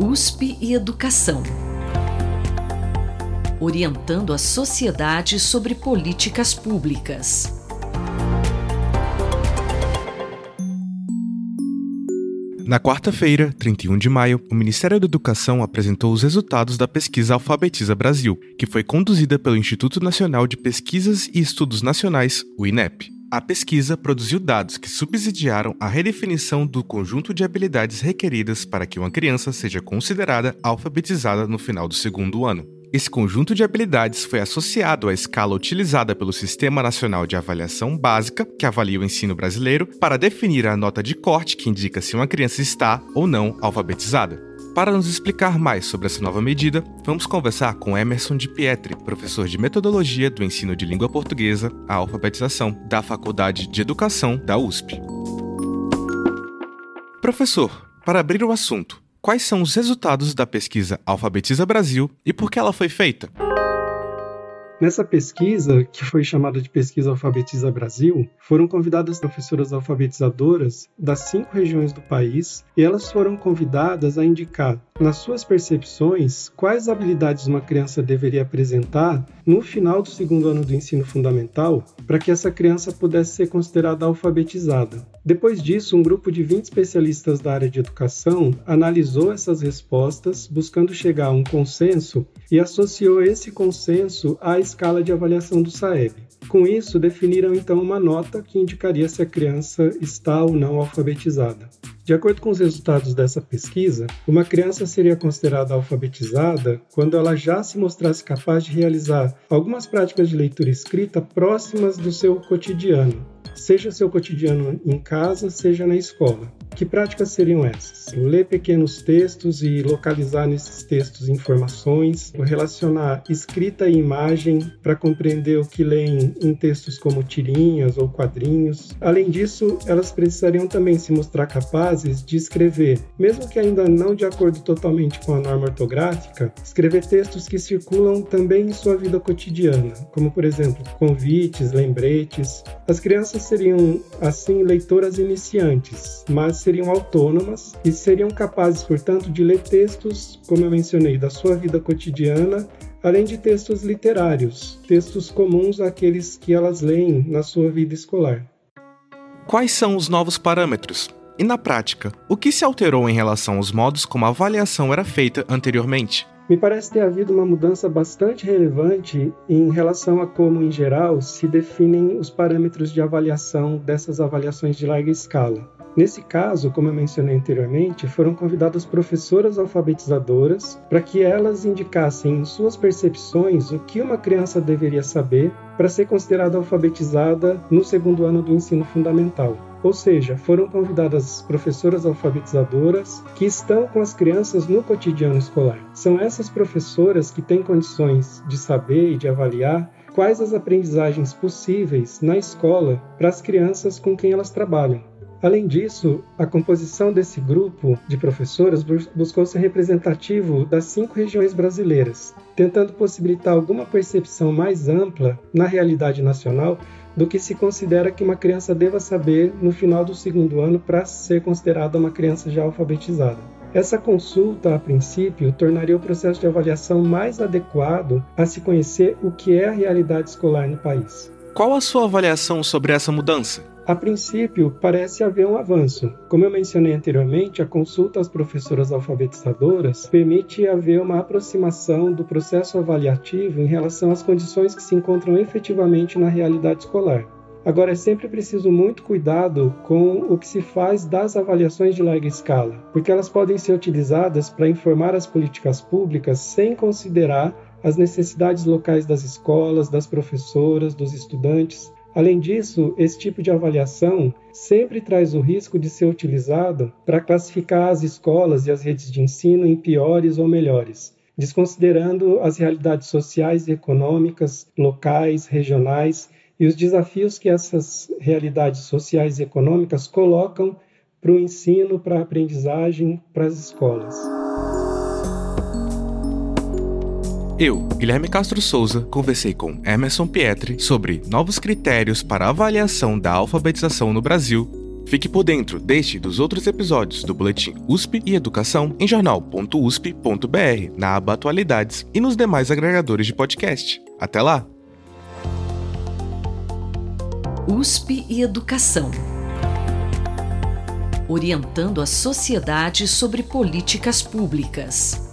USP e Educação. Orientando a sociedade sobre políticas públicas. Na quarta-feira, 31 de maio, o Ministério da Educação apresentou os resultados da pesquisa Alfabetiza Brasil, que foi conduzida pelo Instituto Nacional de Pesquisas e Estudos Nacionais, o INEP. A pesquisa produziu dados que subsidiaram a redefinição do conjunto de habilidades requeridas para que uma criança seja considerada alfabetizada no final do segundo ano. Esse conjunto de habilidades foi associado à escala utilizada pelo Sistema Nacional de Avaliação Básica, que avalia o ensino brasileiro, para definir a nota de corte que indica se uma criança está ou não alfabetizada. Para nos explicar mais sobre essa nova medida, vamos conversar com Emerson de Pietri, professor de Metodologia do Ensino de Língua Portuguesa, a Alfabetização, da Faculdade de Educação da USP. Professor, para abrir o assunto, quais são os resultados da pesquisa Alfabetiza Brasil e por que ela foi feita? Nessa pesquisa, que foi chamada de Pesquisa Alfabetiza Brasil, foram convidadas professoras alfabetizadoras das cinco regiões do país e elas foram convidadas a indicar, nas suas percepções, quais habilidades uma criança deveria apresentar no final do segundo ano do ensino fundamental para que essa criança pudesse ser considerada alfabetizada. Depois disso, um grupo de 20 especialistas da área de educação analisou essas respostas, buscando chegar a um consenso e associou esse consenso à escala de avaliação do SAEB. Com isso, definiram então uma nota que indicaria se a criança está ou não alfabetizada. De acordo com os resultados dessa pesquisa, uma criança seria considerada alfabetizada quando ela já se mostrasse capaz de realizar algumas práticas de leitura escrita próximas do seu cotidiano, seja seu cotidiano em casa, seja na escola. Que práticas seriam essas? Ler pequenos textos e localizar nesses textos informações, relacionar escrita e imagem para compreender o que leem em textos como tirinhas ou quadrinhos. Além disso, elas precisariam também se mostrar capazes de escrever, mesmo que ainda não de acordo totalmente com a norma ortográfica, escrever textos que circulam também em sua vida cotidiana, como por exemplo, convites, lembretes. As crianças seriam assim leitoras iniciantes, mas seriam autônomas e seriam capazes, portanto, de ler textos, como eu mencionei, da sua vida cotidiana, além de textos literários, textos comuns àqueles que elas leem na sua vida escolar. Quais são os novos parâmetros? E na prática, o que se alterou em relação aos modos como a avaliação era feita anteriormente? Me parece ter havido uma mudança bastante relevante em relação a como, em geral, se definem os parâmetros de avaliação dessas avaliações de larga escala. Nesse caso, como eu mencionei anteriormente, foram convidadas professoras alfabetizadoras para que elas indicassem em suas percepções o que uma criança deveria saber para ser considerada alfabetizada no segundo ano do ensino fundamental. Ou seja, foram convidadas professoras alfabetizadoras que estão com as crianças no cotidiano escolar. São essas professoras que têm condições de saber e de avaliar quais as aprendizagens possíveis na escola para as crianças com quem elas trabalham. Além disso, a composição desse grupo de professoras buscou ser representativo das cinco regiões brasileiras, tentando possibilitar alguma percepção mais ampla na realidade nacional do que se considera que uma criança deva saber no final do segundo ano para ser considerada uma criança já alfabetizada. Essa consulta, a princípio, tornaria o processo de avaliação mais adequado a se conhecer o que é a realidade escolar no país. Qual a sua avaliação sobre essa mudança? A princípio, parece haver um avanço. Como eu mencionei anteriormente, a consulta às professoras alfabetizadoras permite haver uma aproximação do processo avaliativo em relação às condições que se encontram efetivamente na realidade escolar. Agora, é sempre preciso muito cuidado com o que se faz das avaliações de larga escala, porque elas podem ser utilizadas para informar as políticas públicas sem considerar as necessidades locais das escolas, das professoras, dos estudantes, Além disso, esse tipo de avaliação sempre traz o risco de ser utilizado para classificar as escolas e as redes de ensino em piores ou melhores, desconsiderando as realidades sociais e econômicas, locais, regionais e os desafios que essas realidades sociais e econômicas colocam para o ensino, para a aprendizagem, para as escolas. Eu, Guilherme Castro Souza, conversei com Emerson Pietri sobre novos critérios para avaliação da alfabetização no Brasil Fique por dentro deste e dos outros episódios do Boletim USP e Educação em jornal.usp.br, na aba Atualidades e nos demais agregadores de podcast. Até lá! USP e Educação orientando a sociedade sobre políticas públicas.